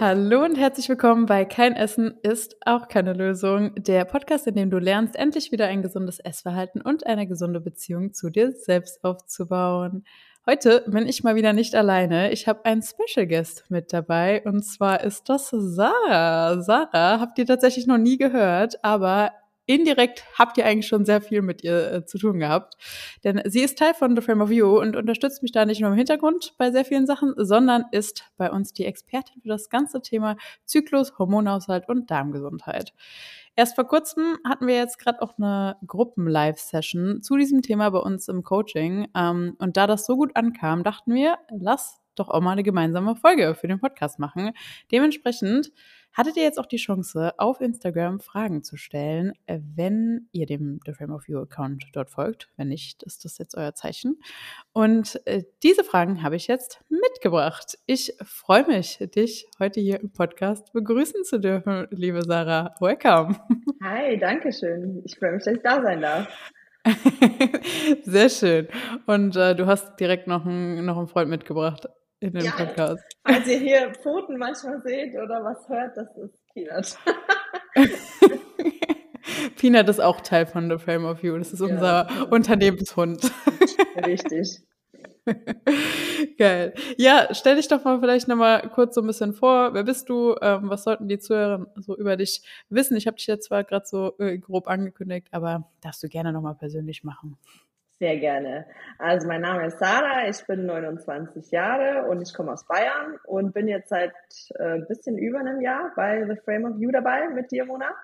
Hallo und herzlich willkommen bei Kein Essen ist auch keine Lösung, der Podcast, in dem du lernst, endlich wieder ein gesundes Essverhalten und eine gesunde Beziehung zu dir selbst aufzubauen. Heute bin ich mal wieder nicht alleine. Ich habe einen Special Guest mit dabei und zwar ist das Sarah. Sarah habt ihr tatsächlich noch nie gehört, aber indirekt habt ihr eigentlich schon sehr viel mit ihr äh, zu tun gehabt. Denn sie ist Teil von The Frame of You und unterstützt mich da nicht nur im Hintergrund bei sehr vielen Sachen, sondern ist bei uns die Expertin für das ganze Thema Zyklus, Hormonhaushalt und Darmgesundheit. Erst vor kurzem hatten wir jetzt gerade auch eine Gruppen-Live-Session zu diesem Thema bei uns im Coaching. Ähm, und da das so gut ankam, dachten wir, lass doch auch mal eine gemeinsame Folge für den Podcast machen. Dementsprechend hattet ihr jetzt auch die Chance, auf Instagram Fragen zu stellen, äh, wenn ihr dem The Frame of You Account dort folgt. Wenn nicht, ist das jetzt euer Zeichen. Und äh, diese Fragen habe ich jetzt mitgebracht. Ich freue mich, dich heute hier im Podcast begrüßen zu dürfen, liebe Sarah. Welcome. Hi, danke schön. Ich freue mich, dass ich da sein darf. Sehr schön. Und äh, du hast direkt noch, ein, noch einen Freund mitgebracht in den ja, Podcast. Als ihr hier Pfoten manchmal seht oder was hört, das ist Peanut. Peanut ist auch Teil von The Frame of You. Das ist unser ja. Unternehmenshund. Richtig. Geil. Ja, stell dich doch mal vielleicht nochmal kurz so ein bisschen vor. Wer bist du? Ähm, was sollten die Zuhörer so über dich wissen? Ich habe dich jetzt zwar gerade so äh, grob angekündigt, aber darfst du gerne nochmal persönlich machen. Sehr gerne. Also mein Name ist Sarah, ich bin 29 Jahre und ich komme aus Bayern und bin jetzt seit ein äh, bisschen über einem Jahr bei The Frame of You dabei mit dir, Mona.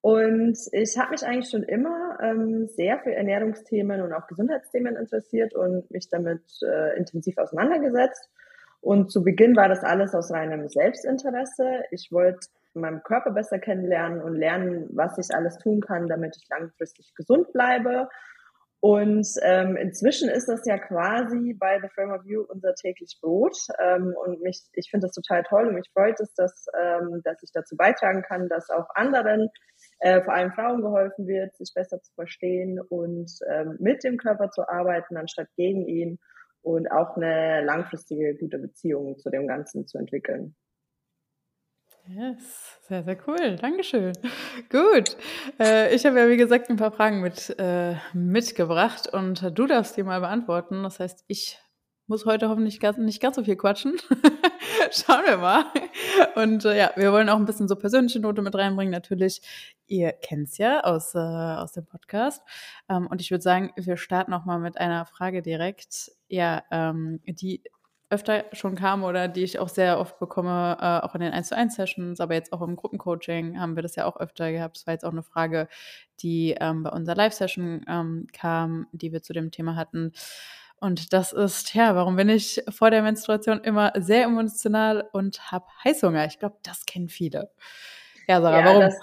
Und ich habe mich eigentlich schon immer ähm, sehr für Ernährungsthemen und auch Gesundheitsthemen interessiert und mich damit äh, intensiv auseinandergesetzt. Und zu Beginn war das alles aus reinem Selbstinteresse. Ich wollte meinen Körper besser kennenlernen und lernen, was ich alles tun kann, damit ich langfristig gesund bleibe und ähm, inzwischen ist das ja quasi bei The Frame of You unser täglich Brot. Ähm, und mich, ich finde das total toll und mich freut es, dass, ähm, dass ich dazu beitragen kann, dass auch anderen, äh, vor allem Frauen, geholfen wird, sich besser zu verstehen und ähm, mit dem Körper zu arbeiten, anstatt gegen ihn und auch eine langfristige gute Beziehung zu dem Ganzen zu entwickeln. Yes, sehr, sehr cool. Dankeschön. Gut. Äh, ich habe ja, wie gesagt, ein paar Fragen mit, äh, mitgebracht und du darfst die mal beantworten. Das heißt, ich muss heute hoffentlich ganz, nicht ganz so viel quatschen. Schauen wir mal. Und äh, ja, wir wollen auch ein bisschen so persönliche Note mit reinbringen. Natürlich, ihr kennt es ja aus, äh, aus dem Podcast. Ähm, und ich würde sagen, wir starten auch mal mit einer Frage direkt, ja, ähm, die öfter schon kam oder die ich auch sehr oft bekomme, äh, auch in den 1 zu 1 Sessions, aber jetzt auch im Gruppencoaching haben wir das ja auch öfter gehabt. Das war jetzt auch eine Frage, die ähm, bei unserer Live-Session ähm, kam, die wir zu dem Thema hatten. Und das ist, ja, warum bin ich vor der Menstruation immer sehr emotional und habe Heißhunger? Ich glaube, das kennen viele. Ja, Sarah, ja, warum? Das,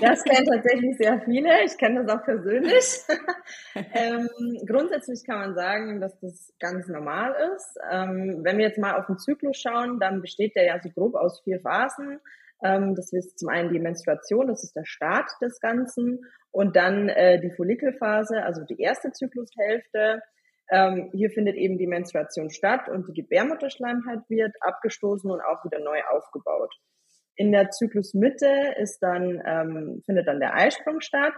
das kennen tatsächlich sehr viele. Ich kenne das auch persönlich. ähm, grundsätzlich kann man sagen, dass das ganz normal ist. Ähm, wenn wir jetzt mal auf den Zyklus schauen, dann besteht der ja so grob aus vier Phasen. Ähm, das ist zum einen die Menstruation, das ist der Start des Ganzen. Und dann äh, die Follikelphase, also die erste Zyklushälfte. Ähm, hier findet eben die Menstruation statt und die Gebärmutterschleimhaut wird abgestoßen und auch wieder neu aufgebaut. In der Zyklusmitte ist dann, ähm, findet dann der Eisprung statt.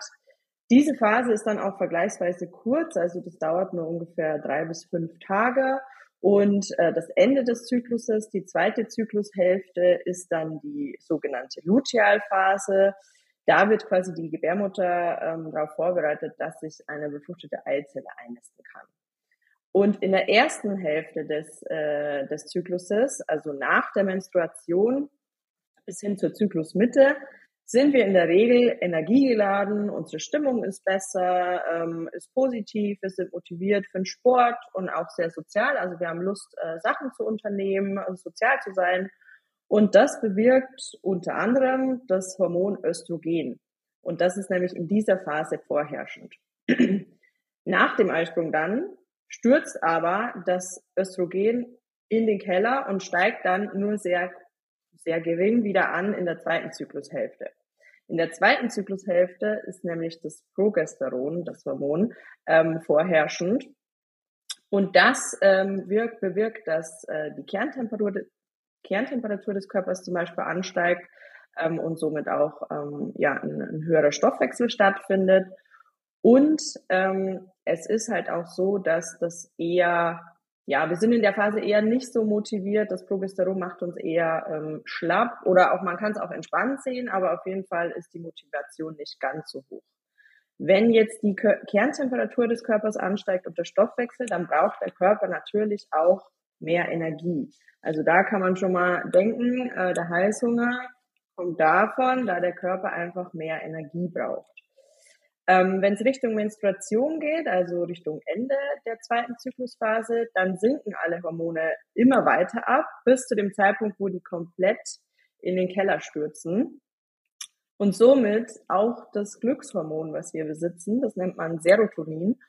Diese Phase ist dann auch vergleichsweise kurz, also das dauert nur ungefähr drei bis fünf Tage. Und äh, das Ende des Zykluses, die zweite Zyklushälfte, ist dann die sogenannte Lutealphase. Da wird quasi die Gebärmutter ähm, darauf vorbereitet, dass sich eine befruchtete Eizelle einnisten kann. Und in der ersten Hälfte des, äh, des Zykluses, also nach der Menstruation, bis hin zur Zyklusmitte sind wir in der Regel energiegeladen, unsere Stimmung ist besser, ähm, ist positiv, wir sind motiviert für den Sport und auch sehr sozial. Also wir haben Lust, äh, Sachen zu unternehmen, also sozial zu sein. Und das bewirkt unter anderem das Hormon Östrogen. Und das ist nämlich in dieser Phase vorherrschend. Nach dem Eisprung dann stürzt aber das Östrogen in den Keller und steigt dann nur sehr sehr gering wieder an in der zweiten Zyklushälfte. In der zweiten Zyklushälfte ist nämlich das Progesteron, das Hormon, ähm, vorherrschend. Und das ähm, wirkt, bewirkt, dass äh, die Kerntemperatur, Kerntemperatur des Körpers zum Beispiel ansteigt ähm, und somit auch ähm, ja, ein, ein, höherer Stoffwechsel stattfindet. Und ähm, es ist halt auch so, dass das eher, ja, wir sind in der Phase eher nicht so motiviert. Das Progesteron macht uns eher ähm, schlapp oder auch man kann es auch entspannt sehen, aber auf jeden Fall ist die Motivation nicht ganz so hoch. Wenn jetzt die Kerntemperatur des Körpers ansteigt und der Stoffwechsel, dann braucht der Körper natürlich auch mehr Energie. Also da kann man schon mal denken, äh, der Heißhunger kommt davon, da der Körper einfach mehr Energie braucht. Ähm, Wenn es Richtung Menstruation geht, also Richtung Ende der zweiten Zyklusphase, dann sinken alle Hormone immer weiter ab, bis zu dem Zeitpunkt, wo die komplett in den Keller stürzen. Und somit auch das Glückshormon, was wir besitzen, das nennt man Serotonin.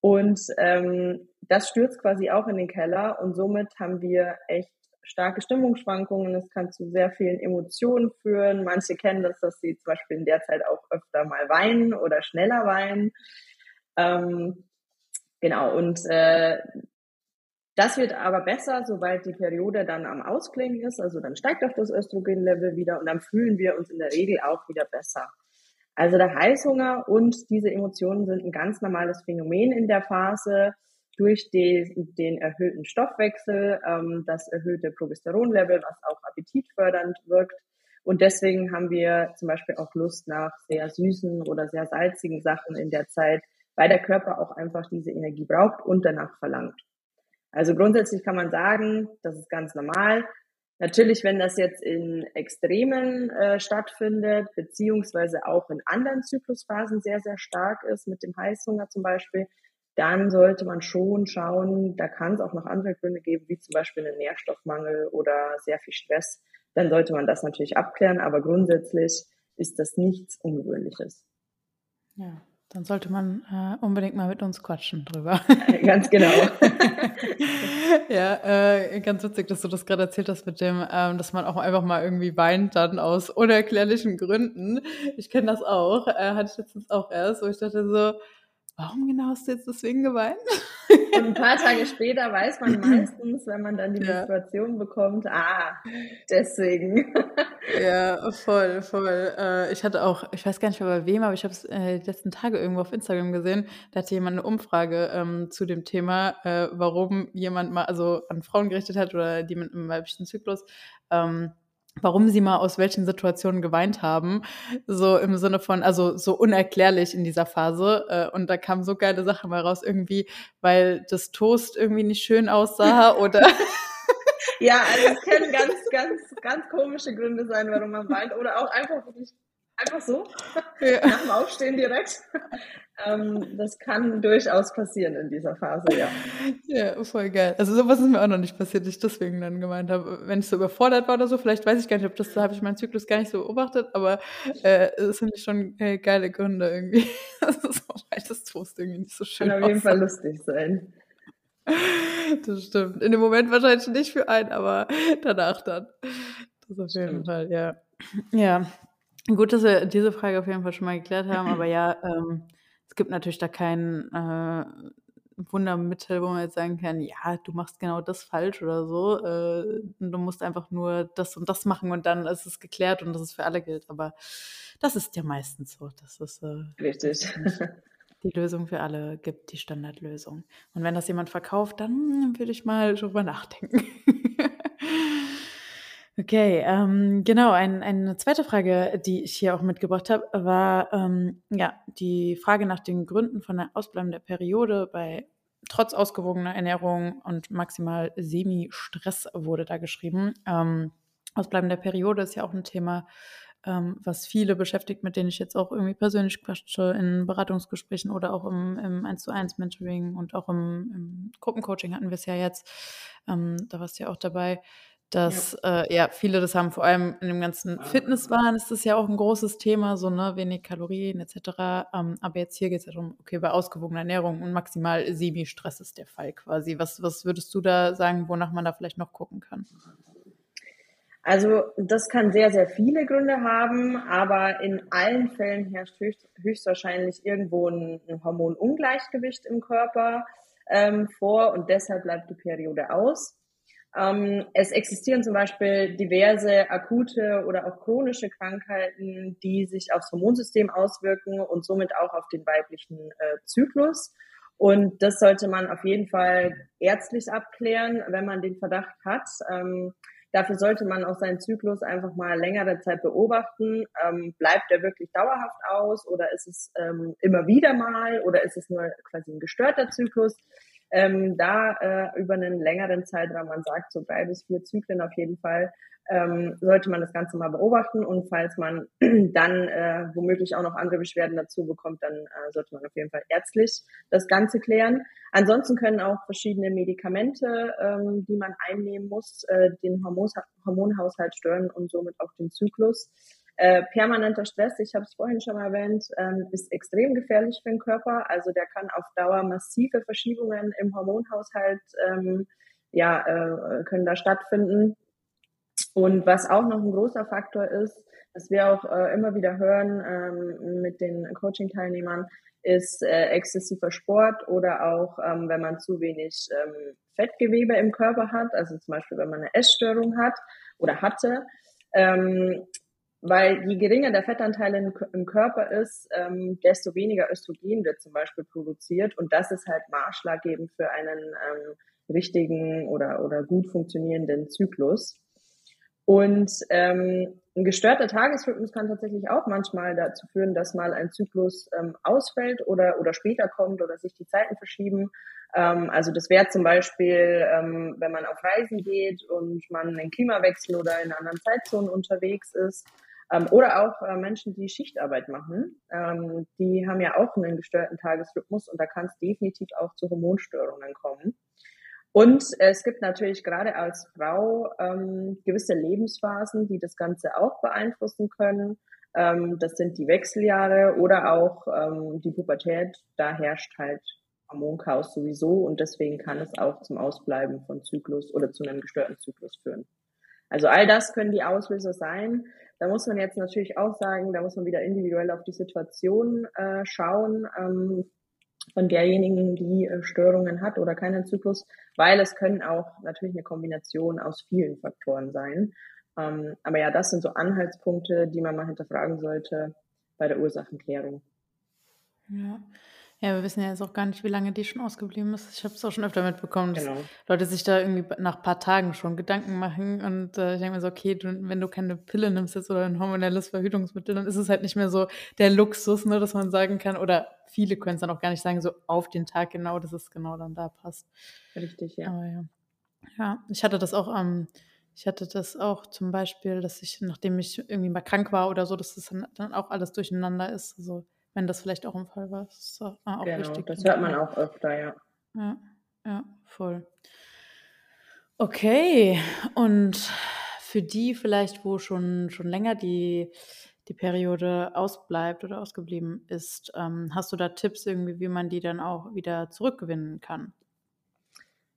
Und ähm, das stürzt quasi auch in den Keller und somit haben wir echt starke Stimmungsschwankungen. Es kann zu sehr vielen Emotionen führen. Manche kennen das, dass sie zum Beispiel in der Zeit auch öfter mal weinen oder schneller weinen. Ähm, genau, und äh, das wird aber besser, sobald die Periode dann am Ausklingen ist. Also dann steigt auch das Östrogenlevel wieder und dann fühlen wir uns in der Regel auch wieder besser. Also der Heißhunger und diese Emotionen sind ein ganz normales Phänomen in der Phase durch den, den erhöhten Stoffwechsel, ähm, das erhöhte Progesteronlevel, was auch appetitfördernd wirkt. Und deswegen haben wir zum Beispiel auch Lust nach sehr süßen oder sehr salzigen Sachen in der Zeit, weil der Körper auch einfach diese Energie braucht und danach verlangt. Also grundsätzlich kann man sagen, das ist ganz normal. Natürlich, wenn das jetzt in Extremen äh, stattfindet, beziehungsweise auch in anderen Zyklusphasen sehr, sehr stark ist, mit dem Heißhunger zum Beispiel, dann sollte man schon schauen, da kann es auch noch andere Gründe geben, wie zum Beispiel einen Nährstoffmangel oder sehr viel Stress. Dann sollte man das natürlich abklären, aber grundsätzlich ist das nichts Ungewöhnliches. Ja, dann sollte man äh, unbedingt mal mit uns quatschen drüber. Ganz genau. ja, äh, ganz witzig, dass du das gerade erzählt hast mit dem, ähm, dass man auch einfach mal irgendwie weint dann aus unerklärlichen Gründen. Ich kenne das auch, äh, hatte ich letztens auch erst, wo ich dachte so, warum genau hast du jetzt deswegen geweint? Und ein paar Tage später weiß man meistens, wenn man dann die ja. Menstruation bekommt, ah, deswegen. Ja, voll, voll. Äh, ich hatte auch, ich weiß gar nicht mehr bei wem, aber ich habe es äh, die letzten Tage irgendwo auf Instagram gesehen, da hatte jemand eine Umfrage ähm, zu dem Thema, äh, warum jemand mal, also an Frauen gerichtet hat oder die mit einem weiblichen Zyklus, ähm, warum sie mal aus welchen Situationen geweint haben. So im Sinne von, also so unerklärlich in dieser Phase. Äh, und da kamen so geile Sachen mal raus, irgendwie, weil das Toast irgendwie nicht schön aussah oder. ja, also es können ganz, ganz, ganz komische Gründe sein, warum man weint. Oder auch einfach wirklich einfach so, ja. nach dem Aufstehen direkt. Ähm, das kann durchaus passieren in dieser Phase, ja. Ja, voll geil. Also sowas ist mir auch noch nicht passiert, ich deswegen dann gemeint habe, wenn ich so überfordert war oder so, vielleicht weiß ich gar nicht, ob das, da habe ich meinen Zyklus gar nicht so beobachtet, aber äh, es sind schon äh, geile Gründe irgendwie. das ist auch das Toast irgendwie nicht so schön. Kann auf jeden Fall lustig sein. Das stimmt. In dem Moment wahrscheinlich nicht für einen, aber danach dann. Das auf jeden. Fall, ja. Ja. Gut, dass wir diese Frage auf jeden Fall schon mal geklärt haben, aber ja, ähm, es gibt natürlich da kein äh, Wundermittel, wo man jetzt sagen kann, ja, du machst genau das falsch oder so. Äh, du musst einfach nur das und das machen und dann ist es geklärt und dass es für alle gilt. Aber das ist ja meistens so, dass es äh, Richtig. die Lösung für alle gibt, die Standardlösung. Und wenn das jemand verkauft, dann würde ich mal drüber nachdenken. Okay, ähm, genau. Ein, eine zweite Frage, die ich hier auch mitgebracht habe, war ähm, ja die Frage nach den Gründen von der Ausbleiben der Periode bei trotz ausgewogener Ernährung und maximal Semi-Stress wurde da geschrieben. Ähm, Ausbleiben der Periode ist ja auch ein Thema, ähm, was viele beschäftigt, mit denen ich jetzt auch irgendwie persönlich quatsche in Beratungsgesprächen oder auch im, im 1 zu 1 Mentoring und auch im, im Gruppencoaching hatten wir es ja jetzt. Ähm, da warst du ja auch dabei dass ja. Äh, ja. viele das haben, vor allem in dem ganzen Fitnesswahn ist das ja auch ein großes Thema, so ne, wenig Kalorien etc. Ähm, aber jetzt hier geht es ja darum, okay, bei ausgewogener Ernährung und maximal Semi-Stress ist der Fall quasi. Was, was würdest du da sagen, wonach man da vielleicht noch gucken kann? Also das kann sehr, sehr viele Gründe haben, aber in allen Fällen herrscht höchst, höchstwahrscheinlich irgendwo ein, ein Hormonungleichgewicht im Körper ähm, vor und deshalb bleibt die Periode aus. Ähm, es existieren zum Beispiel diverse akute oder auch chronische Krankheiten, die sich aufs Hormonsystem auswirken und somit auch auf den weiblichen äh, Zyklus. Und das sollte man auf jeden Fall ärztlich abklären, wenn man den Verdacht hat. Ähm, dafür sollte man auch seinen Zyklus einfach mal längere Zeit beobachten. Ähm, bleibt er wirklich dauerhaft aus oder ist es ähm, immer wieder mal oder ist es nur quasi ein gestörter Zyklus? Ähm, da äh, über einen längeren Zeitraum, man sagt so drei bis vier Zyklen auf jeden Fall, ähm, sollte man das Ganze mal beobachten und falls man dann äh, womöglich auch noch andere Beschwerden dazu bekommt, dann äh, sollte man auf jeden Fall ärztlich das Ganze klären. Ansonsten können auch verschiedene Medikamente, ähm, die man einnehmen muss, äh, den Hormonhaushalt stören und somit auch den Zyklus. Äh, permanenter Stress, ich habe es vorhin schon erwähnt, ähm, ist extrem gefährlich für den Körper. Also der kann auf Dauer massive Verschiebungen im Hormonhaushalt ähm, ja, äh, können da stattfinden. Und was auch noch ein großer Faktor ist, was wir auch äh, immer wieder hören ähm, mit den Coaching-Teilnehmern, ist äh, exzessiver Sport oder auch, ähm, wenn man zu wenig ähm, Fettgewebe im Körper hat, also zum Beispiel, wenn man eine Essstörung hat oder hatte, ähm, weil je geringer der Fettanteil im, Körper ist, ähm, desto weniger Östrogen wird zum Beispiel produziert und das ist halt maßschlaggebend für einen ähm, richtigen oder, oder gut funktionierenden Zyklus. Und ähm, ein gestörter Tagesrhythmus kann tatsächlich auch manchmal dazu führen, dass mal ein Zyklus ähm, ausfällt oder, oder später kommt oder sich die Zeiten verschieben. Ähm, also das wäre zum Beispiel, ähm, wenn man auf Reisen geht und man einen Klimawechsel oder in anderen Zeitzonen unterwegs ist ähm, oder auch äh, Menschen, die Schichtarbeit machen, ähm, die haben ja auch einen gestörten Tagesrhythmus und da kann es definitiv auch zu Hormonstörungen kommen. Und es gibt natürlich gerade als Frau ähm, gewisse Lebensphasen, die das Ganze auch beeinflussen können. Ähm, das sind die Wechseljahre oder auch ähm, die Pubertät. Da herrscht halt Hormonchaos sowieso und deswegen kann es auch zum Ausbleiben von Zyklus oder zu einem gestörten Zyklus führen. Also all das können die Auslöser sein. Da muss man jetzt natürlich auch sagen, da muss man wieder individuell auf die Situation äh, schauen ähm, von derjenigen, die äh, Störungen hat oder keinen Zyklus, weil es können auch natürlich eine Kombination aus vielen Faktoren sein. Ähm, aber ja, das sind so Anhaltspunkte, die man mal hinterfragen sollte bei der Ursachenklärung. Ja. Ja, wir wissen ja jetzt auch gar nicht, wie lange die schon ausgeblieben ist. Ich habe es auch schon öfter mitbekommen, dass genau. Leute sich da irgendwie nach ein paar Tagen schon Gedanken machen. Und äh, ich denke mir so, okay, du, wenn du keine Pille nimmst jetzt oder ein hormonelles Verhütungsmittel, dann ist es halt nicht mehr so der Luxus, ne, dass man sagen kann, oder viele können es dann auch gar nicht sagen, so auf den Tag genau, dass es genau dann da passt. Richtig, ja. Aber ja. Ja, ich hatte das auch ähm, ich hatte das auch zum Beispiel, dass ich, nachdem ich irgendwie mal krank war oder so, dass das dann, dann auch alles durcheinander ist. Also wenn das vielleicht auch ein Fall war. Das ist auch genau, wichtig. Das hört man auch öfter, ja. Ja, ja, voll. Okay, und für die vielleicht, wo schon, schon länger die, die Periode ausbleibt oder ausgeblieben ist, ähm, hast du da Tipps irgendwie, wie man die dann auch wieder zurückgewinnen kann?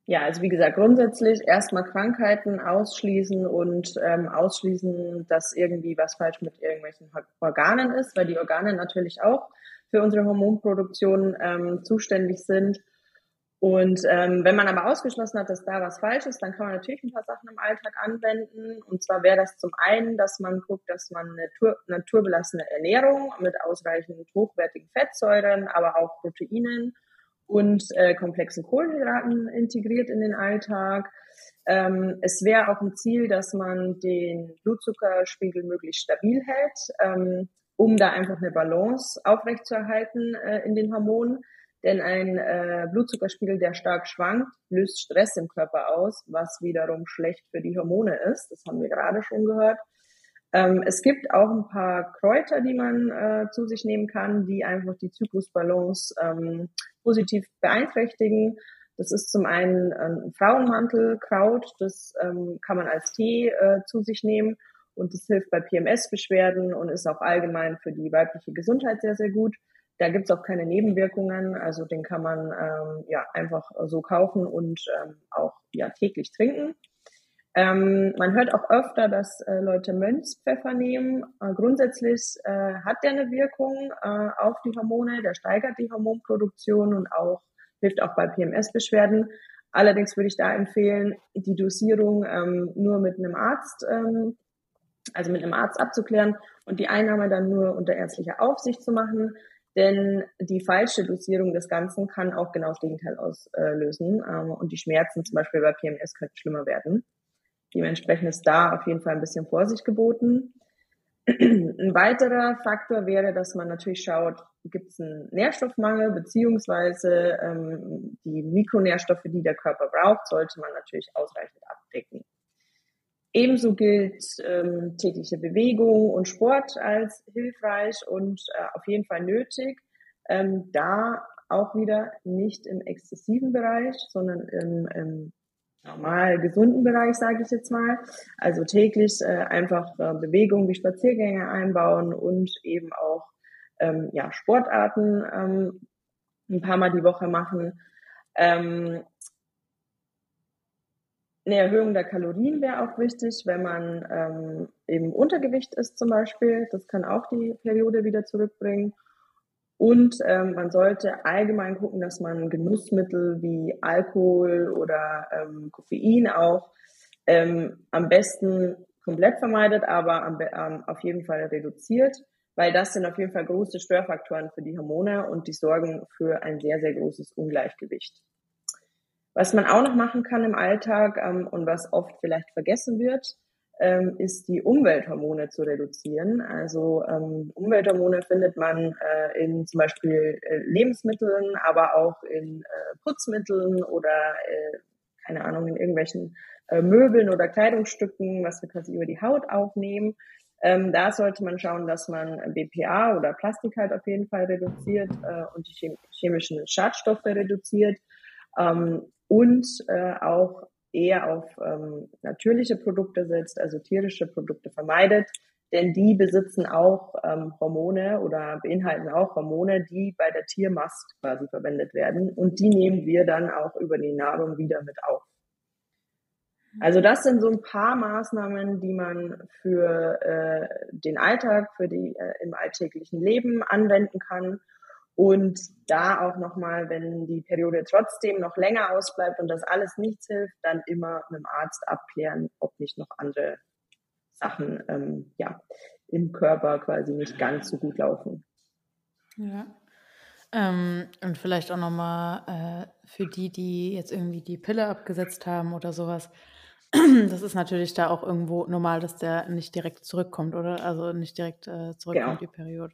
Ja, also wie gesagt, grundsätzlich erstmal Krankheiten ausschließen und ähm, ausschließen, dass irgendwie was falsch mit irgendwelchen Organen ist, weil die Organe natürlich auch für unsere Hormonproduktion ähm, zuständig sind. Und ähm, wenn man aber ausgeschlossen hat, dass da was falsch ist, dann kann man natürlich ein paar Sachen im Alltag anwenden. Und zwar wäre das zum einen, dass man guckt, dass man eine natur naturbelassene Ernährung mit ausreichend hochwertigen Fettsäuren, aber auch Proteinen und äh, komplexen Kohlenhydraten integriert in den Alltag. Ähm, es wäre auch ein Ziel, dass man den Blutzuckerspiegel möglichst stabil hält, ähm, um da einfach eine Balance aufrechtzuerhalten äh, in den Hormonen. Denn ein äh, Blutzuckerspiegel, der stark schwankt, löst Stress im Körper aus, was wiederum schlecht für die Hormone ist. Das haben wir gerade schon gehört. Ähm, es gibt auch ein paar Kräuter, die man äh, zu sich nehmen kann, die einfach die Zyklusbalance ähm, positiv beeinträchtigen. Das ist zum einen ein Frauenmantelkraut, das ähm, kann man als Tee äh, zu sich nehmen und das hilft bei PMS-Beschwerden und ist auch allgemein für die weibliche Gesundheit sehr, sehr gut. Da gibt's auch keine Nebenwirkungen, also den kann man ähm, ja einfach so kaufen und ähm, auch ja täglich trinken. Ähm, man hört auch öfter, dass äh, Leute Mönchspfeffer nehmen. Äh, grundsätzlich äh, hat der eine Wirkung äh, auf die Hormone, der steigert die Hormonproduktion und auch hilft auch bei PMS-Beschwerden. Allerdings würde ich da empfehlen, die Dosierung ähm, nur mit einem Arzt, ähm, also mit einem Arzt abzuklären und die Einnahme dann nur unter ärztlicher Aufsicht zu machen. Denn die falsche Dosierung des Ganzen kann auch genau das Gegenteil auslösen. Ähm, und die Schmerzen zum Beispiel bei PMS könnten schlimmer werden. Dementsprechend ist da auf jeden Fall ein bisschen Vorsicht geboten. Ein weiterer Faktor wäre, dass man natürlich schaut, gibt es einen Nährstoffmangel, beziehungsweise ähm, die Mikronährstoffe, die der Körper braucht, sollte man natürlich ausreichend abdecken. Ebenso gilt ähm, tägliche Bewegung und Sport als hilfreich und äh, auf jeden Fall nötig. Ähm, da auch wieder nicht im exzessiven Bereich, sondern im, im normal gesunden Bereich, sage ich jetzt mal. Also täglich äh, einfach äh, Bewegung wie Spaziergänge einbauen und eben auch ähm, ja, Sportarten ähm, ein paar Mal die Woche machen. Ähm, eine Erhöhung der Kalorien wäre auch wichtig, wenn man ähm, im Untergewicht ist zum Beispiel. Das kann auch die Periode wieder zurückbringen. Und ähm, man sollte allgemein gucken, dass man Genussmittel wie Alkohol oder ähm, Koffein auch ähm, am besten komplett vermeidet, aber am, ähm, auf jeden Fall reduziert, weil das sind auf jeden Fall große Störfaktoren für die Hormone und die sorgen für ein sehr, sehr großes Ungleichgewicht. Was man auch noch machen kann im Alltag ähm, und was oft vielleicht vergessen wird, ähm, ist die Umwelthormone zu reduzieren. Also ähm, Umwelthormone findet man äh, in zum Beispiel äh, Lebensmitteln, aber auch in äh, Putzmitteln oder äh, keine Ahnung in irgendwelchen äh, Möbeln oder Kleidungsstücken, was wir quasi über die Haut aufnehmen. Ähm, da sollte man schauen, dass man BPA oder Plastik halt auf jeden Fall reduziert äh, und die chemischen Schadstoffe reduziert ähm, und auch eher auf ähm, natürliche Produkte setzt, also tierische Produkte vermeidet, denn die besitzen auch ähm, Hormone oder beinhalten auch Hormone, die bei der Tiermast quasi verwendet werden. Und die nehmen wir dann auch über die Nahrung wieder mit auf. Also das sind so ein paar Maßnahmen, die man für äh, den Alltag, für die äh, im alltäglichen Leben anwenden kann und da auch nochmal, wenn die Periode trotzdem noch länger ausbleibt und das alles nichts hilft, dann immer mit dem Arzt abklären, ob nicht noch andere Sachen ähm, ja, im Körper quasi nicht ganz so gut laufen. Ja. Ähm, und vielleicht auch nochmal äh, für die, die jetzt irgendwie die Pille abgesetzt haben oder sowas. Das ist natürlich da auch irgendwo normal, dass der nicht direkt zurückkommt, oder? Also nicht direkt äh, zurückkommt, genau. die Periode.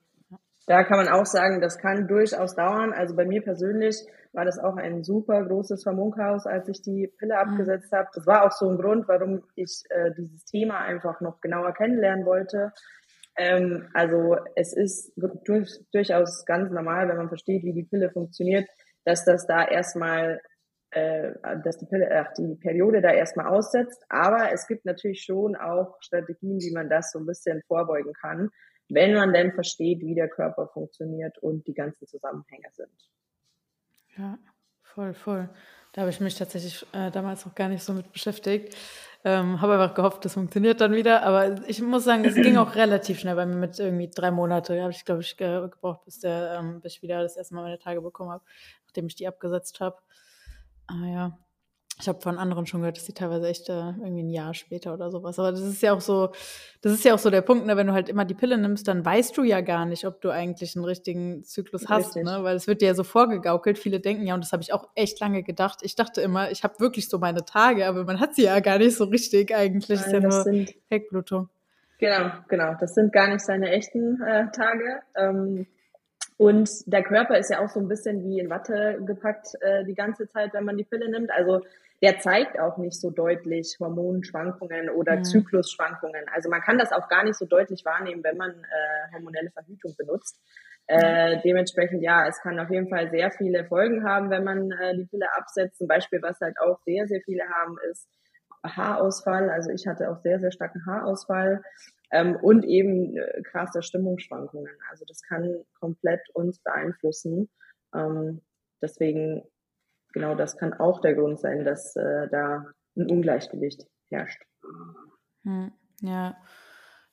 Da kann man auch sagen, das kann durchaus dauern. Also bei mir persönlich war das auch ein super großes Vermunkhaus, als ich die Pille mhm. abgesetzt habe. Das war auch so ein Grund, warum ich äh, dieses Thema einfach noch genauer kennenlernen wollte. Ähm, also es ist durch, durchaus ganz normal, wenn man versteht, wie die Pille funktioniert, dass das da erstmal äh, dass die, Pille, ach, die Periode da erstmal aussetzt. Aber es gibt natürlich schon auch Strategien, wie man das so ein bisschen vorbeugen kann wenn man denn versteht, wie der Körper funktioniert und die ganzen Zusammenhänge sind. Ja, voll, voll. Da habe ich mich tatsächlich äh, damals noch gar nicht so mit beschäftigt. Ähm, habe einfach gehofft, das funktioniert dann wieder. Aber ich muss sagen, es ging auch relativ schnell bei mir mit irgendwie drei Monate. Habe ich, glaube ich, gebraucht, bis, der, ähm, bis ich wieder das erste Mal meine Tage bekommen habe, nachdem ich die abgesetzt habe. Ah ja, ich habe von anderen schon gehört, dass die teilweise echt äh, irgendwie ein Jahr später oder sowas. Aber das ist ja auch so, das ist ja auch so der Punkt, ne? wenn du halt immer die Pille nimmst, dann weißt du ja gar nicht, ob du eigentlich einen richtigen Zyklus hast, ne? Weil es wird dir ja so vorgegaukelt. Viele denken ja, und das habe ich auch echt lange gedacht. Ich dachte immer, ich habe wirklich so meine Tage, aber man hat sie ja gar nicht so richtig eigentlich. Nein, ist ja nur sind, Heckblutung. Genau, genau. Das sind gar nicht seine echten äh, Tage. Ähm, und der Körper ist ja auch so ein bisschen wie in Watte gepackt äh, die ganze Zeit, wenn man die Pille nimmt. Also der zeigt auch nicht so deutlich Hormonschwankungen oder mhm. Zyklusschwankungen. Also man kann das auch gar nicht so deutlich wahrnehmen, wenn man äh, hormonelle Verhütung benutzt. Äh, dementsprechend, ja, es kann auf jeden Fall sehr viele Folgen haben, wenn man äh, die Pille absetzt. Zum Beispiel, was halt auch sehr, sehr viele haben, ist Haarausfall. Also ich hatte auch sehr, sehr starken Haarausfall ähm, und eben äh, krasse Stimmungsschwankungen. Also das kann komplett uns beeinflussen. Ähm, deswegen genau das kann auch der Grund sein, dass äh, da ein Ungleichgewicht herrscht. Hm, ja.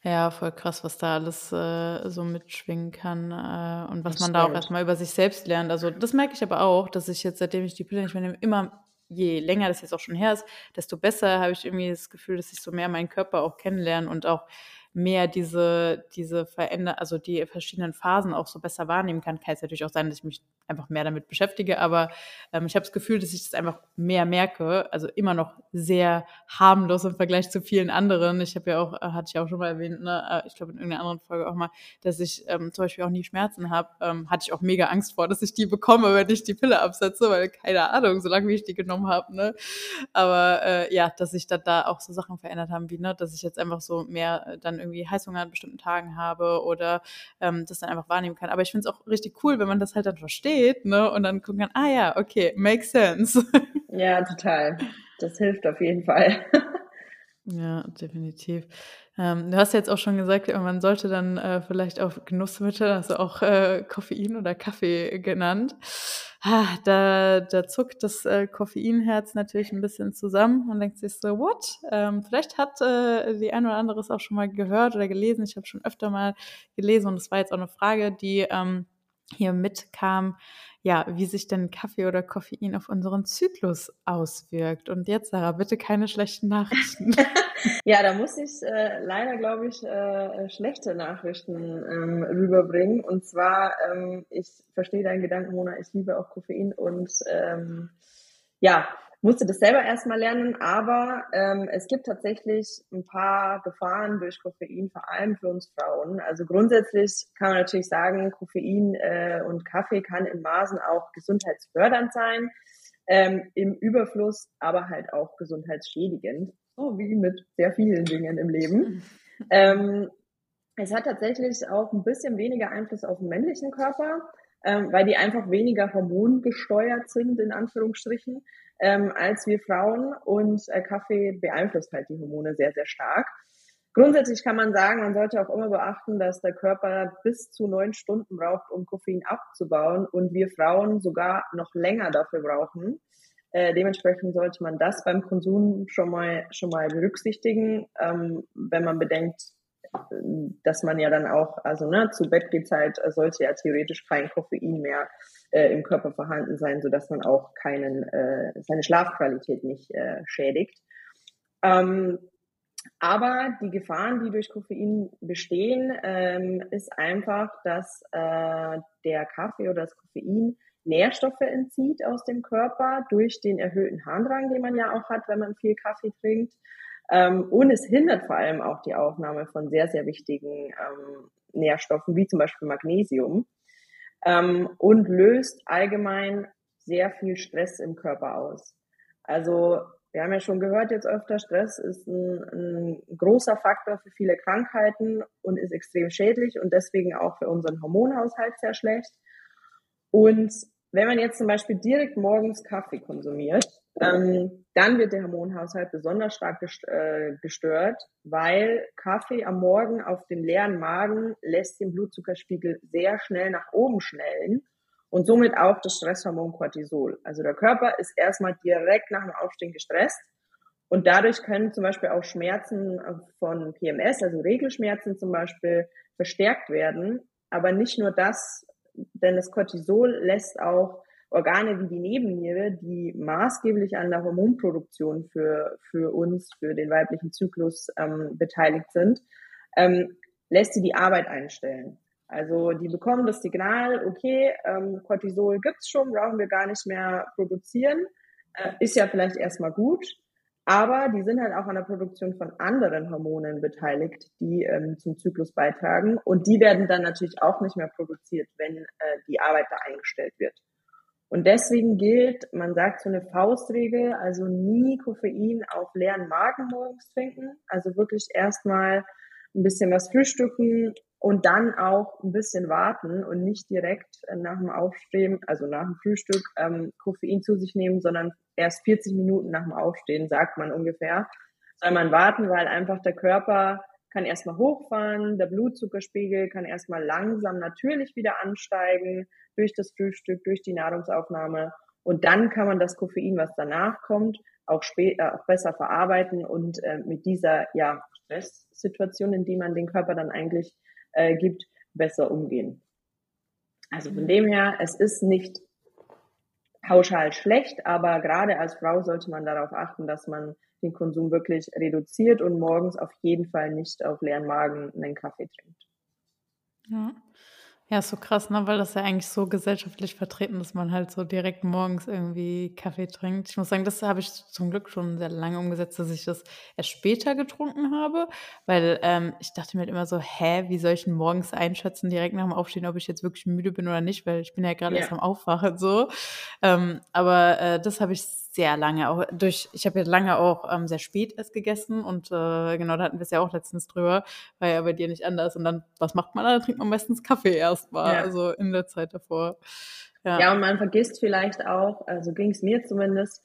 Ja, voll krass, was da alles äh, so mitschwingen kann äh, und was das man stimmt. da auch erstmal über sich selbst lernt. Also das merke ich aber auch, dass ich jetzt, seitdem ich die Pille nicht mehr nehme, immer je länger das jetzt auch schon her ist, desto besser habe ich irgendwie das Gefühl, dass ich so mehr meinen Körper auch kennenlerne und auch mehr diese, diese verändern, also die verschiedenen Phasen auch so besser wahrnehmen kann. Kann es natürlich auch sein, dass ich mich einfach mehr damit beschäftige, aber ähm, ich habe das Gefühl, dass ich das einfach mehr merke. Also immer noch sehr harmlos im Vergleich zu vielen anderen. Ich habe ja auch, äh, hatte ich auch schon mal erwähnt, ne, äh, ich glaube in irgendeiner anderen Folge auch mal, dass ich ähm, zum Beispiel auch nie Schmerzen habe. Ähm, hatte ich auch mega Angst vor, dass ich die bekomme, wenn ich die Pille absetze, weil keine Ahnung, solange wie ich die genommen habe. Ne? Aber äh, ja, dass sich dann da auch so Sachen verändert haben, wie ne, dass ich jetzt einfach so mehr äh, dann irgendwie Heißhunger an bestimmten Tagen habe oder ähm, das dann einfach wahrnehmen kann. Aber ich finde es auch richtig cool, wenn man das halt dann versteht, ne? Und dann gucken kann, ah ja, okay, makes sense. Ja, total. Das hilft auf jeden Fall. Ja, definitiv. Ähm, du hast jetzt auch schon gesagt, man sollte dann äh, vielleicht auf Genussmittel, also auch äh, Koffein oder Kaffee genannt. Ah, da, da zuckt das äh, Koffeinherz natürlich ein bisschen zusammen und denkt sich so, what? Ähm, vielleicht hat äh, die eine oder andere es auch schon mal gehört oder gelesen. Ich habe schon öfter mal gelesen und es war jetzt auch eine Frage, die ähm, hier mitkam ja, wie sich denn Kaffee oder Koffein auf unseren Zyklus auswirkt. Und jetzt, Sarah, bitte keine schlechten Nachrichten. ja, da muss ich äh, leider, glaube ich, äh, schlechte Nachrichten ähm, rüberbringen. Und zwar, ähm, ich verstehe deinen Gedanken, Mona, ich liebe auch Koffein und ähm, ja, musste das selber erstmal lernen, aber ähm, es gibt tatsächlich ein paar Gefahren durch Koffein, vor allem für uns Frauen. Also grundsätzlich kann man natürlich sagen, Koffein äh, und Kaffee kann in Maßen auch gesundheitsfördernd sein, ähm, im Überfluss aber halt auch gesundheitsschädigend, so wie mit sehr vielen Dingen im Leben. Ähm, es hat tatsächlich auch ein bisschen weniger Einfluss auf den männlichen Körper, ähm, weil die einfach weniger hormongesteuert sind, in Anführungsstrichen ähm, als wir Frauen und äh, Kaffee beeinflusst halt die Hormone sehr, sehr stark. Grundsätzlich kann man sagen, man sollte auch immer beachten, dass der Körper bis zu neun Stunden braucht, um Koffein abzubauen und wir Frauen sogar noch länger dafür brauchen. Äh, dementsprechend sollte man das beim Konsum schon mal schon mal berücksichtigen, ähm, wenn man bedenkt, dass man ja dann auch, also ne, zu Bettgehzeit sollte ja theoretisch kein Koffein mehr äh, im Körper vorhanden sein, so dass man auch keinen, äh, seine Schlafqualität nicht äh, schädigt. Ähm, aber die Gefahren, die durch Koffein bestehen, ähm, ist einfach, dass äh, der Kaffee oder das Koffein Nährstoffe entzieht aus dem Körper durch den erhöhten Harndrang, den man ja auch hat, wenn man viel Kaffee trinkt. Ähm, und es hindert vor allem auch die Aufnahme von sehr, sehr wichtigen ähm, Nährstoffen, wie zum Beispiel Magnesium, ähm, und löst allgemein sehr viel Stress im Körper aus. Also wir haben ja schon gehört jetzt öfter, Stress ist ein, ein großer Faktor für viele Krankheiten und ist extrem schädlich und deswegen auch für unseren Hormonhaushalt sehr schlecht. Und wenn man jetzt zum Beispiel direkt morgens Kaffee konsumiert, ähm, dann wird der Hormonhaushalt besonders stark äh, gestört, weil Kaffee am Morgen auf dem leeren Magen lässt den Blutzuckerspiegel sehr schnell nach oben schnellen und somit auch das Stresshormon Cortisol. Also der Körper ist erstmal direkt nach dem Aufstehen gestresst und dadurch können zum Beispiel auch Schmerzen von PMS, also Regelschmerzen zum Beispiel, verstärkt werden. Aber nicht nur das, denn das Cortisol lässt auch Organe wie die Nebenniere, die maßgeblich an der Hormonproduktion für, für uns, für den weiblichen Zyklus ähm, beteiligt sind, ähm, lässt sie die Arbeit einstellen. Also die bekommen das Signal, okay, ähm, Cortisol gibt's schon, brauchen wir gar nicht mehr produzieren, äh, ist ja vielleicht erstmal gut, aber die sind halt auch an der Produktion von anderen Hormonen beteiligt, die ähm, zum Zyklus beitragen und die werden dann natürlich auch nicht mehr produziert, wenn äh, die Arbeit da eingestellt wird. Und deswegen gilt, man sagt so eine Faustregel, also nie Koffein auf leeren Magen morgens trinken. Also wirklich erstmal ein bisschen was frühstücken und dann auch ein bisschen warten und nicht direkt nach dem Aufstehen, also nach dem Frühstück, ähm, Koffein zu sich nehmen, sondern erst 40 Minuten nach dem Aufstehen, sagt man ungefähr, soll man warten, weil einfach der Körper kann erstmal hochfahren, der Blutzuckerspiegel kann erstmal langsam natürlich wieder ansteigen durch das Frühstück, durch die Nahrungsaufnahme und dann kann man das Koffein, was danach kommt, auch, später, äh, auch besser verarbeiten und äh, mit dieser ja, Stresssituation, in die man den Körper dann eigentlich äh, gibt, besser umgehen. Also von dem her, es ist nicht pauschal schlecht, aber gerade als Frau sollte man darauf achten, dass man den Konsum wirklich reduziert und morgens auf jeden Fall nicht auf leeren Magen einen Kaffee trinkt. Ja. Ja, ist so krass, ne? Weil das ja eigentlich so gesellschaftlich vertreten ist, man halt so direkt morgens irgendwie Kaffee trinkt. Ich muss sagen, das habe ich zum Glück schon sehr lange umgesetzt, dass ich das erst später getrunken habe, weil ähm, ich dachte mir halt immer so, hä, wie soll ich denn morgens einschätzen, direkt nach dem Aufstehen, ob ich jetzt wirklich müde bin oder nicht, weil ich bin ja gerade ja. erst am Aufwachen so. Ähm, aber äh, das habe ich sehr lange auch durch, ich habe ja lange auch ähm, sehr spät erst gegessen und äh, genau, da hatten wir es ja auch letztens drüber, war ja bei dir nicht anders. Und dann, was macht man da? Dann trinkt man meistens Kaffee erstmal, ja. also in der Zeit davor. Ja. ja, und man vergisst vielleicht auch, also ging es mir zumindest,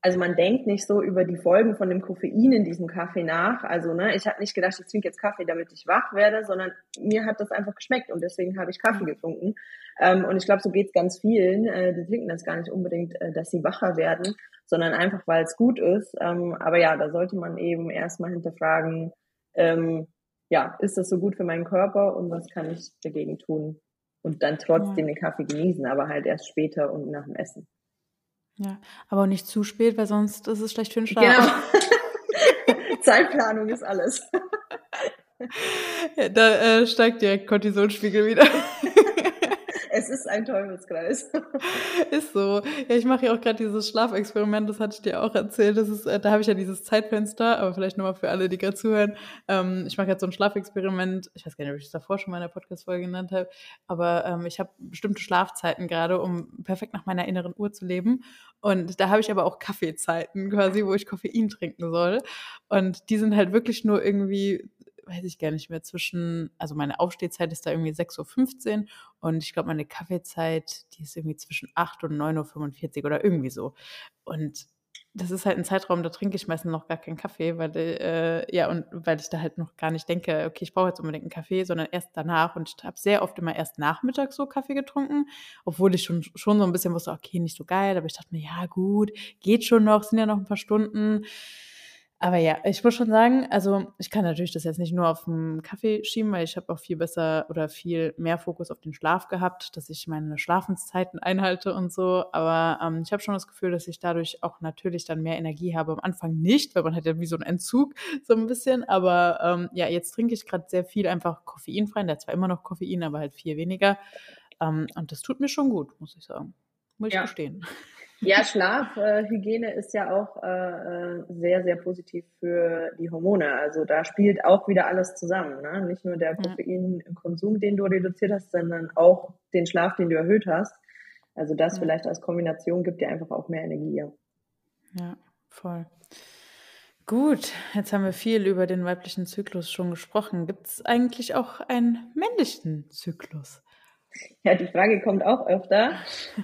also man denkt nicht so über die Folgen von dem Koffein in diesem Kaffee nach. Also ne, ich habe nicht gedacht, ich trinke jetzt Kaffee, damit ich wach werde, sondern mir hat das einfach geschmeckt und deswegen habe ich Kaffee getrunken. Ähm, und ich glaube, so geht's ganz vielen. Äh, die trinken das gar nicht unbedingt, äh, dass sie wacher werden, sondern einfach, weil es gut ist. Ähm, aber ja, da sollte man eben erstmal hinterfragen, ähm, ja, ist das so gut für meinen Körper und was kann ich dagegen tun? Und dann trotzdem ja. den Kaffee genießen, aber halt erst später und nach dem Essen. Ja, aber nicht zu spät, weil sonst ist es schlecht für den Schlaf. Genau. Zeitplanung ist alles. Ja, da äh, steigt direkt Cortisolspiegel wieder. Ist ein Teufelskreis. Ist so. Ja, ich mache ja auch gerade dieses Schlafexperiment, das hatte ich dir auch erzählt. Das ist, äh, da habe ich ja dieses Zeitfenster, aber vielleicht nochmal für alle, die gerade zuhören. Ähm, ich mache jetzt so ein Schlafexperiment. Ich weiß gar nicht, ob ich es davor schon mal in der Podcast-Folge genannt habe, aber ähm, ich habe bestimmte Schlafzeiten gerade, um perfekt nach meiner inneren Uhr zu leben. Und da habe ich aber auch Kaffeezeiten quasi, wo ich Koffein trinken soll. Und die sind halt wirklich nur irgendwie weiß ich gar nicht mehr, zwischen, also meine Aufstehzeit ist da irgendwie 6.15 Uhr und ich glaube, meine Kaffeezeit, die ist irgendwie zwischen 8 und 9.45 Uhr oder irgendwie so. Und das ist halt ein Zeitraum, da trinke ich meistens noch gar keinen Kaffee, weil äh, ja und weil ich da halt noch gar nicht denke, okay, ich brauche jetzt unbedingt einen Kaffee, sondern erst danach und ich habe sehr oft immer erst nachmittags so Kaffee getrunken, obwohl ich schon schon so ein bisschen wusste, okay, nicht so geil, aber ich dachte mir, ja gut, geht schon noch, sind ja noch ein paar Stunden. Aber ja, ich muss schon sagen, also ich kann natürlich das jetzt nicht nur auf den Kaffee schieben, weil ich habe auch viel besser oder viel mehr Fokus auf den Schlaf gehabt, dass ich meine Schlafenszeiten einhalte und so. Aber ähm, ich habe schon das Gefühl, dass ich dadurch auch natürlich dann mehr Energie habe. Am Anfang nicht, weil man hat ja wie so einen Entzug so ein bisschen. Aber ähm, ja, jetzt trinke ich gerade sehr viel einfach koffeinfrei. Der hat zwar immer noch Koffein, aber halt viel weniger. Ähm, und das tut mir schon gut, muss ich sagen. Muss ich ja. gestehen. Ja, Schlafhygiene äh, ist ja auch äh, äh, sehr, sehr positiv für die Hormone. Also da spielt auch wieder alles zusammen. Ne? Nicht nur der Koffeinkonsum, den du reduziert hast, sondern auch den Schlaf, den du erhöht hast. Also das ja. vielleicht als Kombination gibt dir einfach auch mehr Energie. Ja, voll. Gut, jetzt haben wir viel über den weiblichen Zyklus schon gesprochen. Gibt es eigentlich auch einen männlichen Zyklus? Ja, die Frage kommt auch öfter.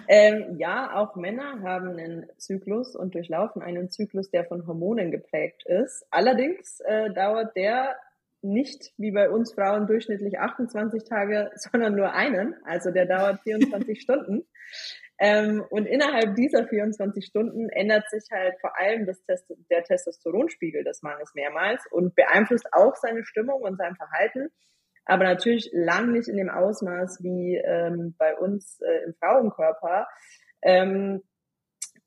Ähm, ja, auch Männer haben einen Zyklus und durchlaufen einen Zyklus, der von Hormonen geprägt ist. Allerdings äh, dauert der nicht wie bei uns Frauen durchschnittlich 28 Tage, sondern nur einen. Also der dauert 24 Stunden. Ähm, und innerhalb dieser 24 Stunden ändert sich halt vor allem das Test der Testosteronspiegel des Mannes mehrmals und beeinflusst auch seine Stimmung und sein Verhalten aber natürlich lang nicht in dem Ausmaß wie ähm, bei uns äh, im Frauenkörper. Ähm,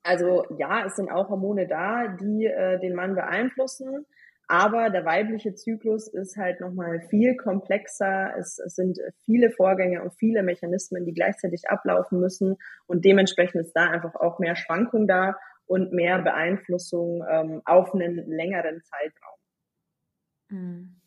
also ja, es sind auch Hormone da, die äh, den Mann beeinflussen, aber der weibliche Zyklus ist halt nochmal viel komplexer. Es, es sind viele Vorgänge und viele Mechanismen, die gleichzeitig ablaufen müssen und dementsprechend ist da einfach auch mehr Schwankung da und mehr Beeinflussung ähm, auf einen längeren Zeitraum. Mhm.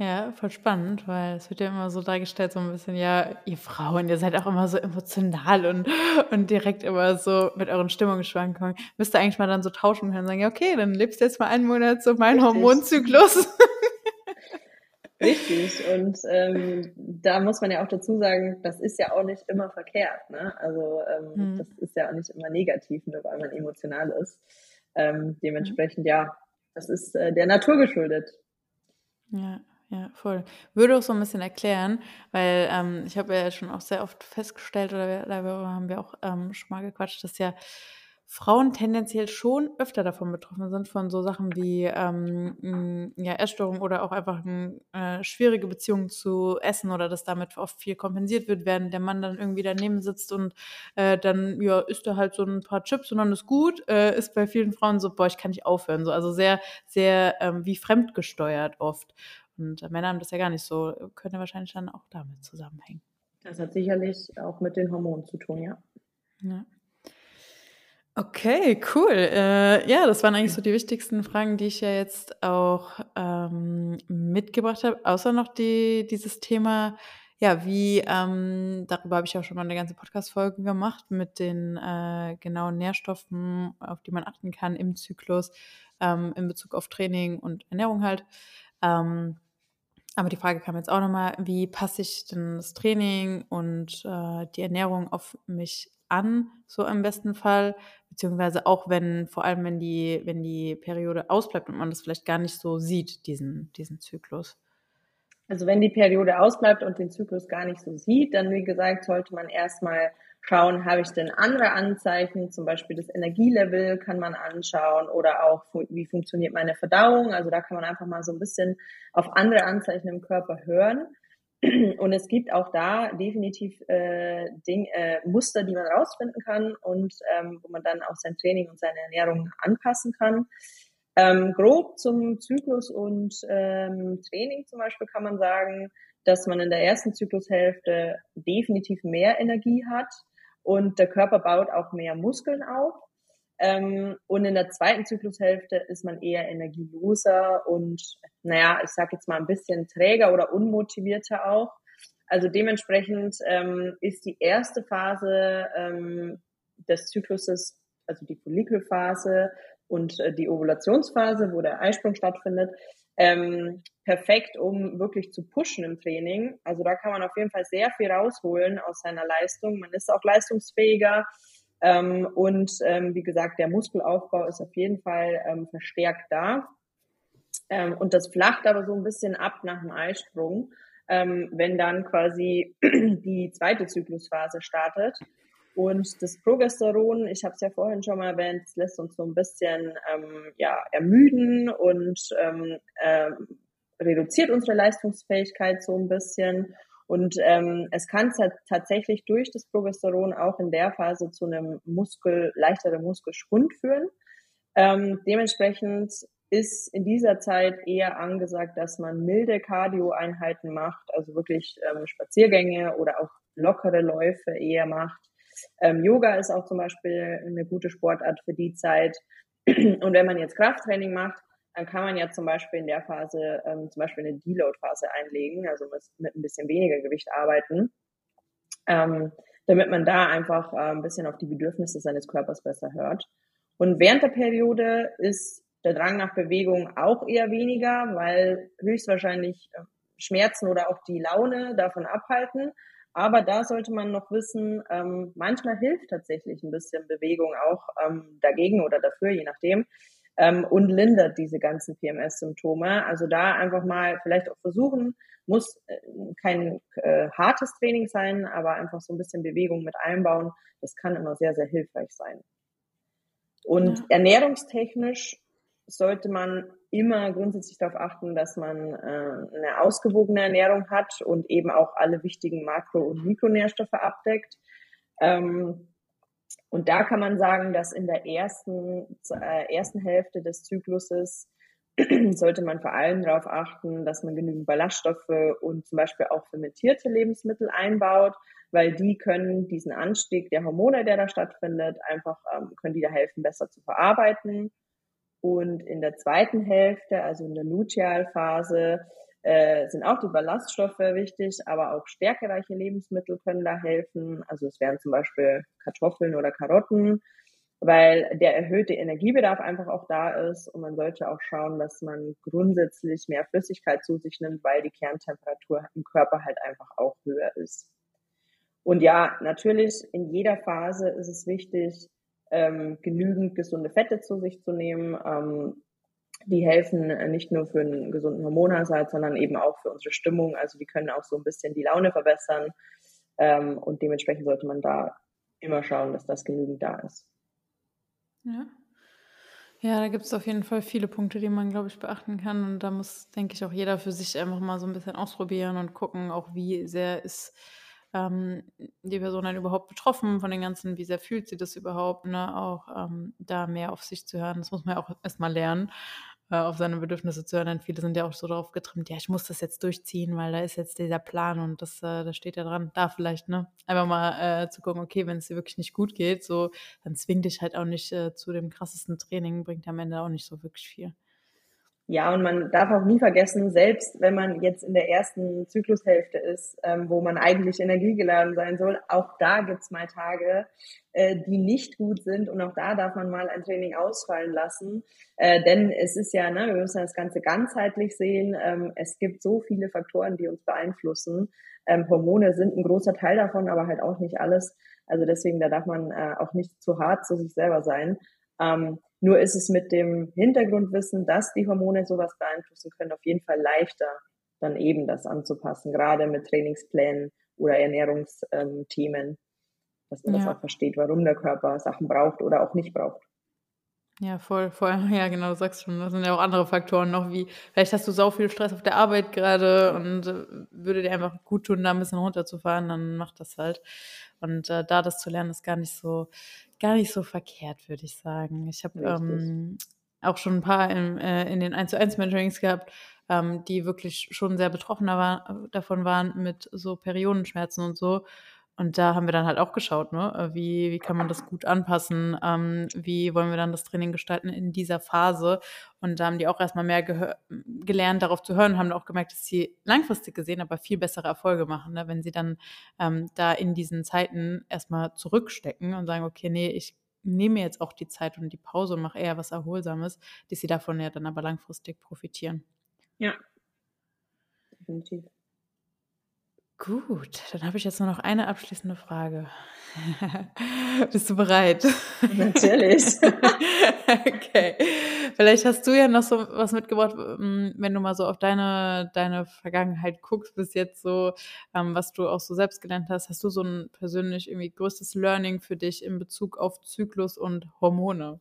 Ja, voll spannend, weil es wird ja immer so dargestellt, so ein bisschen, ja, ihr Frauen, ihr seid auch immer so emotional und, und direkt immer so mit euren Stimmungsschwankungen. Müsst ihr eigentlich mal dann so tauschen können und sagen, ja, okay, dann lebst du jetzt mal einen Monat so meinen Hormonzyklus. Richtig. Und ähm, da muss man ja auch dazu sagen, das ist ja auch nicht immer verkehrt. Ne? Also ähm, hm. das ist ja auch nicht immer negativ, nur weil man emotional ist. Ähm, dementsprechend, ja, das ist äh, der Natur geschuldet. Ja. Ja, voll. Würde auch so ein bisschen erklären, weil ähm, ich habe ja schon auch sehr oft festgestellt, oder darüber haben wir auch ähm, schon mal gequatscht, dass ja Frauen tendenziell schon öfter davon betroffen sind, von so Sachen wie ähm, ja, Essstörungen oder auch einfach eine äh, schwierige Beziehung zu Essen oder dass damit oft viel kompensiert wird, während der Mann dann irgendwie daneben sitzt und äh, dann ja, isst er halt so ein paar Chips und dann ist gut, äh, ist bei vielen Frauen so, boah, ich kann nicht aufhören. So, also sehr, sehr ähm, wie fremdgesteuert oft. Und Männer haben das ja gar nicht so, könnte wahrscheinlich dann auch damit zusammenhängen. Das hat sicherlich auch mit den Hormonen zu tun, ja. ja. Okay, cool. Äh, ja, das waren eigentlich so die wichtigsten Fragen, die ich ja jetzt auch ähm, mitgebracht habe, außer noch die, dieses Thema, ja, wie, ähm, darüber habe ich auch schon mal eine ganze Podcast-Folge gemacht mit den äh, genauen Nährstoffen, auf die man achten kann im Zyklus, ähm, in Bezug auf Training und Ernährung halt. Ähm, aber die Frage kam jetzt auch nochmal, wie passe ich denn das Training und äh, die Ernährung auf mich an, so im besten Fall, beziehungsweise auch wenn, vor allem wenn die, wenn die Periode ausbleibt und man das vielleicht gar nicht so sieht, diesen, diesen Zyklus. Also wenn die Periode ausbleibt und den Zyklus gar nicht so sieht, dann wie gesagt, sollte man erstmal schauen, habe ich denn andere Anzeichen, zum Beispiel das Energielevel kann man anschauen oder auch wie funktioniert meine Verdauung. Also da kann man einfach mal so ein bisschen auf andere Anzeichen im Körper hören. Und es gibt auch da definitiv äh, Ding, äh, Muster, die man rausfinden kann und ähm, wo man dann auch sein Training und seine Ernährung anpassen kann. Ähm, grob zum Zyklus und ähm, Training zum Beispiel kann man sagen, dass man in der ersten Zyklushälfte definitiv mehr Energie hat und der Körper baut auch mehr Muskeln auf. Ähm, und in der zweiten Zyklushälfte ist man eher energieloser und, naja, ich sag jetzt mal ein bisschen träger oder unmotivierter auch. Also dementsprechend ähm, ist die erste Phase ähm, des Zykluses, also die Follikelphase und äh, die Ovulationsphase, wo der Eisprung stattfindet, ähm, perfekt, um wirklich zu pushen im Training. Also da kann man auf jeden Fall sehr viel rausholen aus seiner Leistung. Man ist auch leistungsfähiger. Ähm, und ähm, wie gesagt, der Muskelaufbau ist auf jeden Fall ähm, verstärkt da. Ähm, und das flacht aber so ein bisschen ab nach dem Eisprung, ähm, wenn dann quasi die zweite Zyklusphase startet. Und das Progesteron, ich habe es ja vorhin schon mal erwähnt, das lässt uns so ein bisschen ähm, ja, ermüden und ähm, äh, reduziert unsere Leistungsfähigkeit so ein bisschen. Und ähm, es kann tatsächlich durch das Progesteron auch in der Phase zu einem Muskel, leichteren Muskelschwund führen. Ähm, dementsprechend ist in dieser Zeit eher angesagt, dass man milde Cardio-Einheiten macht, also wirklich ähm, Spaziergänge oder auch lockere Läufe eher macht. Ähm, Yoga ist auch zum Beispiel eine gute Sportart für die Zeit. Und wenn man jetzt Krafttraining macht, dann kann man ja zum Beispiel in der Phase ähm, zum Beispiel eine Deload-Phase einlegen, also mit, ein bisschen weniger Gewicht arbeiten, ähm, damit man da einfach äh, ein bisschen auf die Bedürfnisse seines Körpers besser hört. Und während der Periode ist der Drang nach Bewegung auch eher weniger, weil höchstwahrscheinlich äh, Schmerzen oder auch die Laune davon abhalten. Aber da sollte man noch wissen, ähm, manchmal hilft tatsächlich ein bisschen Bewegung auch ähm, dagegen oder dafür, je nachdem ähm, und lindert diese ganzen PMS-Symptome. Also da einfach mal vielleicht auch versuchen, muss äh, kein äh, hartes Training sein, aber einfach so ein bisschen Bewegung mit einbauen. Das kann immer sehr, sehr hilfreich sein. Und ja. ernährungstechnisch sollte man immer grundsätzlich darauf achten, dass man äh, eine ausgewogene Ernährung hat und eben auch alle wichtigen Makro- und Mikronährstoffe abdeckt. Ähm, und da kann man sagen, dass in der ersten, äh, ersten Hälfte des Zykluses sollte man vor allem darauf achten, dass man genügend Ballaststoffe und zum Beispiel auch fermentierte Lebensmittel einbaut, weil die können diesen Anstieg der Hormone, der da stattfindet, einfach ähm, können die da helfen, besser zu verarbeiten. Und in der zweiten Hälfte, also in der Lutealphase, äh, sind auch die Ballaststoffe wichtig, aber auch stärkereiche Lebensmittel können da helfen. Also es wären zum Beispiel Kartoffeln oder Karotten, weil der erhöhte Energiebedarf einfach auch da ist und man sollte auch schauen, dass man grundsätzlich mehr Flüssigkeit zu sich nimmt, weil die Kerntemperatur im Körper halt einfach auch höher ist. Und ja, natürlich in jeder Phase ist es wichtig, ähm, genügend gesunde Fette zu sich zu nehmen. Ähm, die helfen nicht nur für einen gesunden Hormonhaushalt, sondern eben auch für unsere Stimmung. Also die können auch so ein bisschen die Laune verbessern. Ähm, und dementsprechend sollte man da immer schauen, dass das genügend da ist. Ja. Ja, da gibt es auf jeden Fall viele Punkte, die man, glaube ich, beachten kann. Und da muss, denke ich, auch jeder für sich einfach mal so ein bisschen ausprobieren und gucken, auch wie sehr ist ähm, die Person dann überhaupt betroffen von den ganzen, wie sehr fühlt sie das überhaupt, ne? Auch ähm, da mehr auf sich zu hören. Das muss man ja auch erstmal lernen äh, auf seine Bedürfnisse zu hören. Denn viele sind ja auch so darauf getrimmt, ja, ich muss das jetzt durchziehen, weil da ist jetzt dieser Plan und das, äh, das steht ja dran. Da vielleicht, ne? Einfach mal äh, zu gucken, okay, wenn es dir wirklich nicht gut geht, so, dann zwing dich halt auch nicht äh, zu dem krassesten Training, bringt am Ende auch nicht so wirklich viel. Ja, und man darf auch nie vergessen, selbst wenn man jetzt in der ersten Zyklushälfte ist, ähm, wo man eigentlich energiegeladen sein soll, auch da gibt's mal Tage, äh, die nicht gut sind und auch da darf man mal ein Training ausfallen lassen. Äh, denn es ist ja, ne, wir müssen das Ganze ganzheitlich sehen. Ähm, es gibt so viele Faktoren, die uns beeinflussen. Ähm, Hormone sind ein großer Teil davon, aber halt auch nicht alles. Also deswegen, da darf man äh, auch nicht zu hart zu sich selber sein. Ähm, nur ist es mit dem Hintergrundwissen, dass die Hormone sowas beeinflussen können, auf jeden Fall leichter, dann eben das anzupassen, gerade mit Trainingsplänen oder Ernährungsthemen, dass man ja. das auch versteht, warum der Körper Sachen braucht oder auch nicht braucht. Ja, voll, voll. Ja, genau, du sagst schon. Das sind ja auch andere Faktoren noch, wie vielleicht hast du so viel Stress auf der Arbeit gerade und äh, würde dir einfach gut tun, da ein bisschen runterzufahren, dann mach das halt. Und äh, da das zu lernen, ist gar nicht so, gar nicht so verkehrt, würde ich sagen. Ich habe ähm, auch schon ein paar in, äh, in den 1 zu 1 Mentorings gehabt, ähm, die wirklich schon sehr betroffener war, davon waren mit so Periodenschmerzen und so. Und da haben wir dann halt auch geschaut, ne? Äh, wie, wie kann man das gut anpassen? Ähm, wie wollen wir dann das Training gestalten in dieser Phase? Und da haben die auch erstmal mehr gelernt, darauf zu hören, haben auch gemerkt, dass sie langfristig gesehen aber viel bessere Erfolge machen, ne? wenn sie dann ähm, da in diesen Zeiten erstmal zurückstecken und sagen, okay, nee, ich nehme jetzt auch die Zeit und die Pause und mache eher was Erholsames, dass sie davon ja dann aber langfristig profitieren. Ja, definitiv. Gut, dann habe ich jetzt nur noch eine abschließende Frage. Bist du bereit? Natürlich. okay. Vielleicht hast du ja noch so was mitgebracht, ähm, wenn du mal so auf deine, deine Vergangenheit guckst, bis jetzt so, ähm, was du auch so selbst gelernt hast. Hast du so ein persönlich irgendwie größtes Learning für dich in Bezug auf Zyklus und Hormone?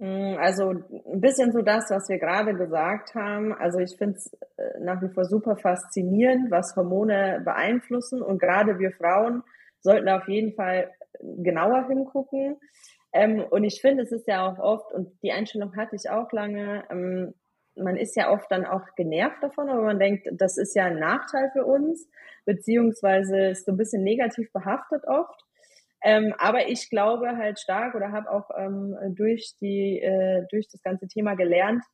Mm, also ein bisschen so das, was wir gerade gesagt haben. Also ich finde es äh, nach wie vor super faszinierend, was Hormone beeinflussen. Und gerade wir Frauen sollten auf jeden Fall genauer hingucken. Ähm, und ich finde, es ist ja auch oft, und die Einstellung hatte ich auch lange, ähm, man ist ja oft dann auch genervt davon, aber man denkt, das ist ja ein Nachteil für uns, beziehungsweise ist so ein bisschen negativ behaftet oft. Ähm, aber ich glaube halt stark oder habe auch ähm, durch die äh, durch das ganze Thema gelernt,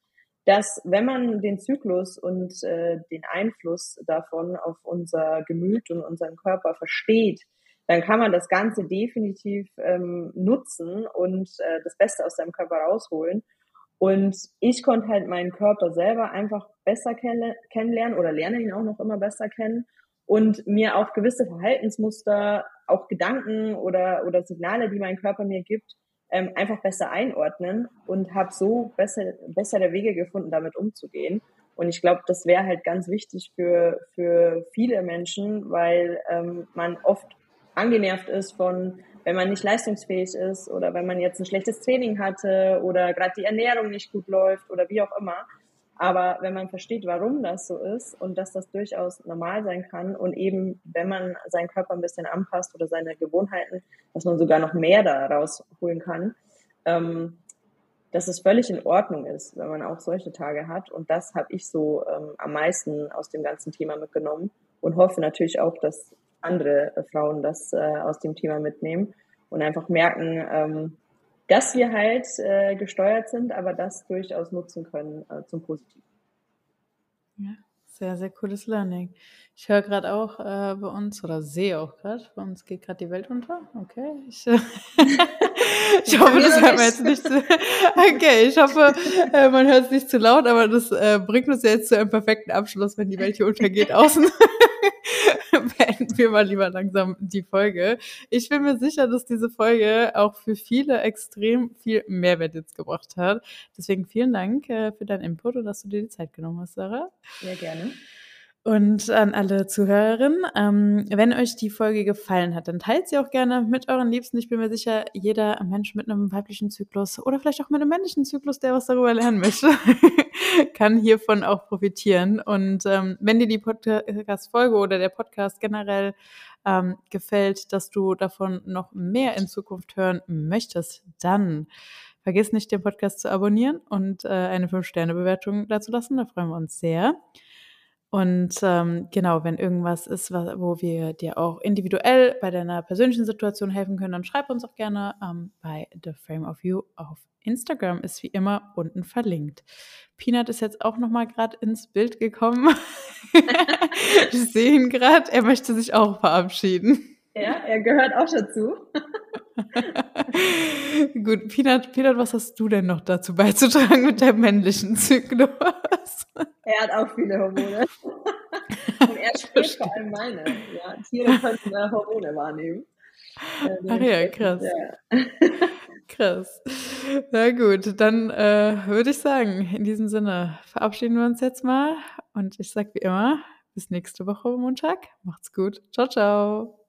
dass wenn man den Zyklus und äh, den Einfluss davon auf unser Gemüt und unseren Körper versteht, dann kann man das Ganze definitiv ähm, nutzen und äh, das Beste aus seinem Körper rausholen. Und ich konnte halt meinen Körper selber einfach besser kenn kennenlernen oder lerne ihn auch noch immer besser kennen und mir auch gewisse Verhaltensmuster, auch Gedanken oder, oder Signale, die mein Körper mir gibt, ähm, einfach besser einordnen und habe so besser, bessere Wege gefunden, damit umzugehen. Und ich glaube, das wäre halt ganz wichtig für, für viele Menschen, weil ähm, man oft angenervt ist von, wenn man nicht leistungsfähig ist oder wenn man jetzt ein schlechtes Training hatte oder gerade die Ernährung nicht gut läuft oder wie auch immer. Aber wenn man versteht, warum das so ist und dass das durchaus normal sein kann und eben, wenn man seinen Körper ein bisschen anpasst oder seine Gewohnheiten, dass man sogar noch mehr da rausholen kann, ähm, dass es völlig in Ordnung ist, wenn man auch solche Tage hat. Und das habe ich so ähm, am meisten aus dem ganzen Thema mitgenommen und hoffe natürlich auch, dass andere Frauen das äh, aus dem Thema mitnehmen und einfach merken, ähm, dass wir halt äh, gesteuert sind, aber das durchaus nutzen können äh, zum Positiven. Ja, sehr, sehr cooles Learning. Ich höre gerade auch äh, bei uns oder sehe auch gerade, bei uns geht gerade die Welt unter. Okay. Ich, ich hoffe, das hört man jetzt nicht zu. Okay, ich hoffe, äh, man hört es nicht zu laut, aber das äh, bringt uns ja jetzt zu einem perfekten Abschluss, wenn die Welt hier untergeht außen. beenden wir mal lieber langsam die Folge. Ich bin mir sicher, dass diese Folge auch für viele extrem viel Mehrwert jetzt gebracht hat. Deswegen vielen Dank äh, für deinen Input und dass du dir die Zeit genommen hast, Sarah. Sehr gerne. Und an alle Zuhörerinnen, ähm, wenn euch die Folge gefallen hat, dann teilt sie auch gerne mit euren Liebsten. Ich bin mir sicher, jeder Mensch mit einem weiblichen Zyklus oder vielleicht auch mit einem männlichen Zyklus, der was darüber lernen möchte, kann hiervon auch profitieren. Und ähm, wenn dir die Podcast-Folge oder der Podcast generell ähm, gefällt, dass du davon noch mehr in Zukunft hören möchtest, dann vergiss nicht, den Podcast zu abonnieren und äh, eine 5-Sterne-Bewertung dazu lassen. Da freuen wir uns sehr. Und ähm, genau, wenn irgendwas ist, wo wir dir auch individuell bei deiner persönlichen Situation helfen können, dann schreib uns auch gerne ähm, bei The Frame of You auf Instagram ist wie immer unten verlinkt. Peanut ist jetzt auch noch mal gerade ins Bild gekommen. Wir sehen gerade, er möchte sich auch verabschieden. Ja, er gehört auch dazu. Gut, Peanut, Peanut, was hast du denn noch dazu beizutragen mit deinem männlichen Zyklus? Er hat auch viele Hormone. Und er spricht vor allem meine. Ja, Tiere können äh, Hormone wahrnehmen. Äh, Ach ja, krass. Ja. krass. Na gut, dann äh, würde ich sagen, in diesem Sinne verabschieden wir uns jetzt mal. Und ich sage wie immer, bis nächste Woche Montag. Macht's gut. Ciao, ciao.